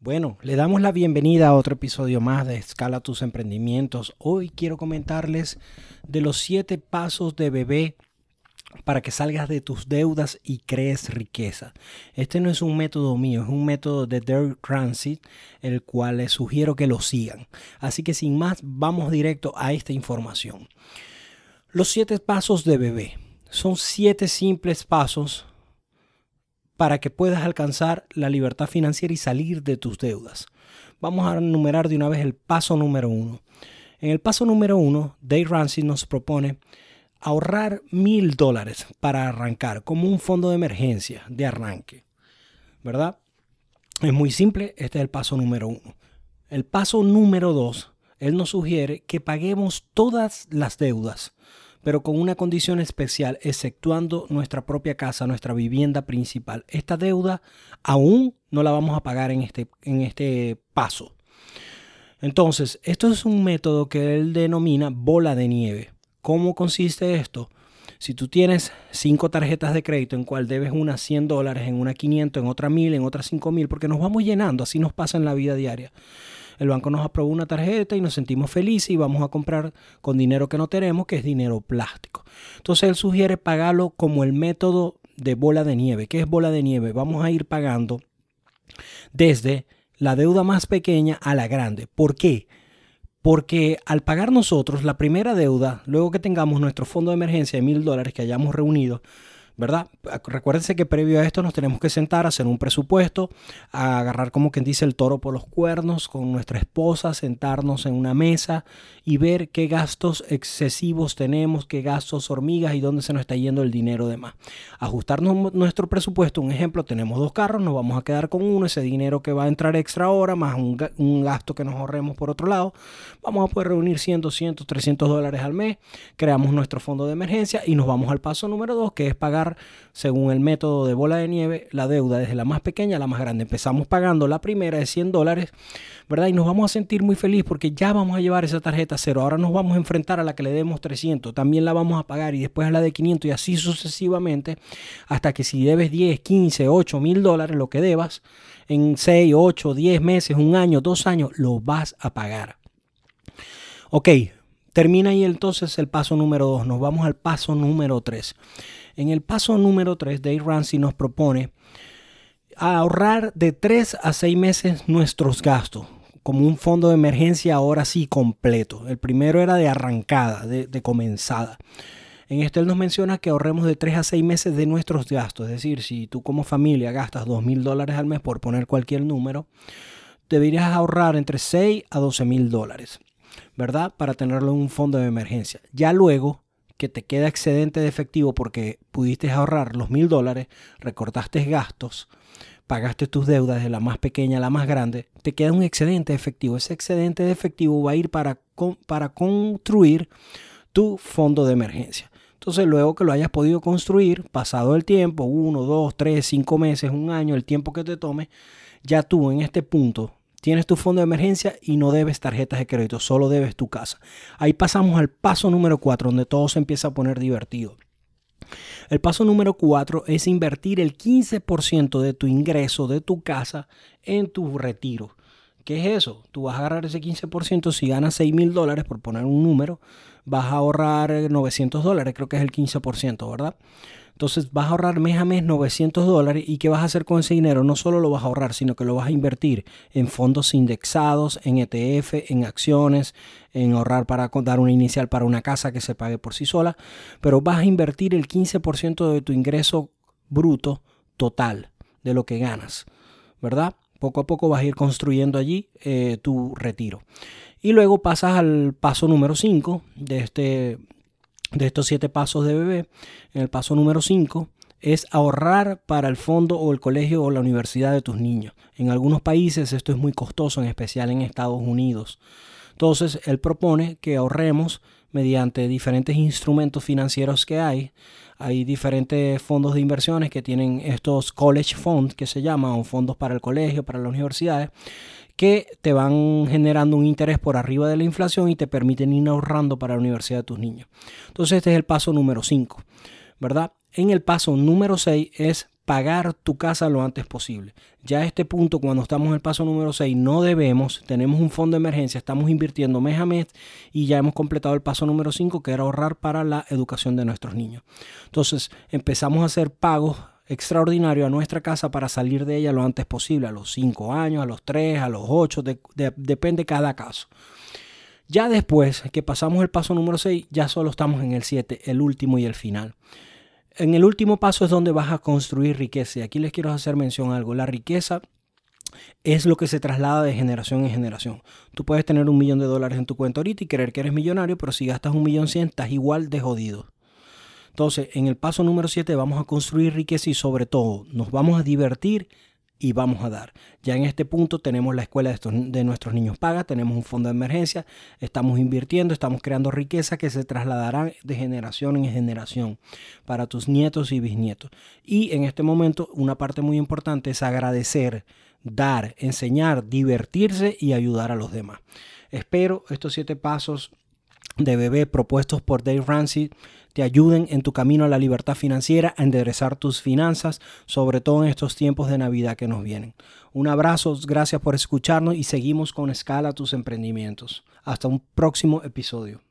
Bueno, le damos la bienvenida a otro episodio más de Escala tus emprendimientos. Hoy quiero comentarles de los siete pasos de bebé para que salgas de tus deudas y crees riqueza. Este no es un método mío, es un método de Derek Transit, el cual les sugiero que lo sigan. Así que sin más, vamos directo a esta información. Los siete pasos de bebé son siete simples pasos para que puedas alcanzar la libertad financiera y salir de tus deudas. Vamos a enumerar de una vez el paso número uno. En el paso número uno, Dave Ramsey nos propone ahorrar mil dólares para arrancar como un fondo de emergencia de arranque. ¿Verdad? Es muy simple, este es el paso número uno. El paso número dos, él nos sugiere que paguemos todas las deudas pero con una condición especial, exceptuando nuestra propia casa, nuestra vivienda principal. Esta deuda aún no la vamos a pagar en este, en este paso. Entonces, esto es un método que él denomina bola de nieve. ¿Cómo consiste esto? Si tú tienes cinco tarjetas de crédito en cual debes una 100 dólares, en una 500, en otra 1000, en otra 5000, porque nos vamos llenando, así nos pasa en la vida diaria. El banco nos aprobó una tarjeta y nos sentimos felices y vamos a comprar con dinero que no tenemos, que es dinero plástico. Entonces él sugiere pagarlo como el método de bola de nieve. ¿Qué es bola de nieve? Vamos a ir pagando desde la deuda más pequeña a la grande. ¿Por qué? Porque al pagar nosotros la primera deuda, luego que tengamos nuestro fondo de emergencia de mil dólares que hayamos reunido, ¿verdad? Recuérdense que previo a esto nos tenemos que sentar a hacer un presupuesto, agarrar como quien dice el toro por los cuernos con nuestra esposa, sentarnos en una mesa y ver qué gastos excesivos tenemos, qué gastos hormigas y dónde se nos está yendo el dinero de más. Ajustarnos nuestro presupuesto, un ejemplo, tenemos dos carros, nos vamos a quedar con uno, ese dinero que va a entrar extra ahora, más un, un gasto que nos ahorremos por otro lado, vamos a poder reunir 100, 200, 300 dólares al mes, creamos nuestro fondo de emergencia y nos vamos al paso número dos, que es pagar según el método de bola de nieve, la deuda desde la más pequeña a la más grande. Empezamos pagando la primera de 100 dólares, ¿verdad? Y nos vamos a sentir muy felices porque ya vamos a llevar esa tarjeta cero. Ahora nos vamos a enfrentar a la que le demos 300, también la vamos a pagar y después a la de 500 y así sucesivamente hasta que si debes 10, 15, 8 mil dólares, lo que debas, en 6, 8, 10 meses, un año, dos años, lo vas a pagar. Ok, termina ahí entonces el paso número 2. Nos vamos al paso número 3. En el paso número 3, Dave Ramsey nos propone ahorrar de 3 a 6 meses nuestros gastos como un fondo de emergencia ahora sí completo. El primero era de arrancada, de, comenzada. En este él nos menciona que ahorremos de 3 a 6 meses de nuestros gastos. Es decir, si tú como familia gastas 2 mil dólares al mes por poner cualquier número, deberías ahorrar entre 6 a 12 mil dólares, ¿verdad? Para tenerlo en un fondo de emergencia. Ya luego que te queda excedente de efectivo porque pudiste ahorrar los mil dólares, recortaste gastos, pagaste tus deudas de la más pequeña a la más grande, te queda un excedente de efectivo. Ese excedente de efectivo va a ir para, para construir tu fondo de emergencia. Entonces, luego que lo hayas podido construir, pasado el tiempo, uno, dos, tres, cinco meses, un año, el tiempo que te tome, ya tú en este punto Tienes tu fondo de emergencia y no debes tarjetas de crédito, solo debes tu casa. Ahí pasamos al paso número 4, donde todo se empieza a poner divertido. El paso número 4 es invertir el 15% de tu ingreso de tu casa en tu retiro. ¿Qué es eso? Tú vas a agarrar ese 15% si ganas 6 mil dólares, por poner un número, vas a ahorrar 900 dólares, creo que es el 15%, ¿verdad? Entonces vas a ahorrar mes a mes 900 dólares y ¿qué vas a hacer con ese dinero? No solo lo vas a ahorrar, sino que lo vas a invertir en fondos indexados, en ETF, en acciones, en ahorrar para dar una inicial para una casa que se pague por sí sola, pero vas a invertir el 15% de tu ingreso bruto total de lo que ganas, ¿verdad? Poco a poco vas a ir construyendo allí eh, tu retiro. Y luego pasas al paso número 5 de este de estos siete pasos de bebé, en el paso número 5 es ahorrar para el fondo o el colegio o la universidad de tus niños. En algunos países esto es muy costoso, en especial en Estados Unidos. Entonces, él propone que ahorremos mediante diferentes instrumentos financieros que hay. Hay diferentes fondos de inversiones que tienen estos college funds que se llaman, o fondos para el colegio, para las universidades, que te van generando un interés por arriba de la inflación y te permiten ir ahorrando para la universidad de tus niños. Entonces este es el paso número 5, ¿verdad? En el paso número 6 es pagar tu casa lo antes posible. Ya a este punto, cuando estamos en el paso número 6, no debemos, tenemos un fondo de emergencia, estamos invirtiendo mes a mes y ya hemos completado el paso número 5, que era ahorrar para la educación de nuestros niños. Entonces, empezamos a hacer pagos extraordinarios a nuestra casa para salir de ella lo antes posible, a los 5 años, a los 3, a los 8, depende cada caso. Ya después que pasamos el paso número 6, ya solo estamos en el 7, el último y el final en el último paso es donde vas a construir riqueza. Y aquí les quiero hacer mención a algo. La riqueza es lo que se traslada de generación en generación. Tú puedes tener un millón de dólares en tu cuenta ahorita y creer que eres millonario, pero si gastas un millón cien, estás igual de jodido. Entonces, en el paso número 7 vamos a construir riqueza y sobre todo nos vamos a divertir y vamos a dar. Ya en este punto tenemos la escuela de, nuestros niños paga, tenemos un fondo de emergencia, estamos invirtiendo, estamos creando riqueza que se trasladarán de generación en generación para tus nietos y bisnietos. Y en este momento una parte muy importante es agradecer, dar, enseñar, divertirse y ayudar a los demás. Espero estos siete pasos de bebé propuestos por Dave Ramsey te ayuden en tu camino a la libertad financiera, a enderezar tus finanzas, sobre todo en estos tiempos de Navidad que nos vienen. Un abrazo, gracias por escucharnos y seguimos con Escala tus emprendimientos. Hasta un próximo episodio.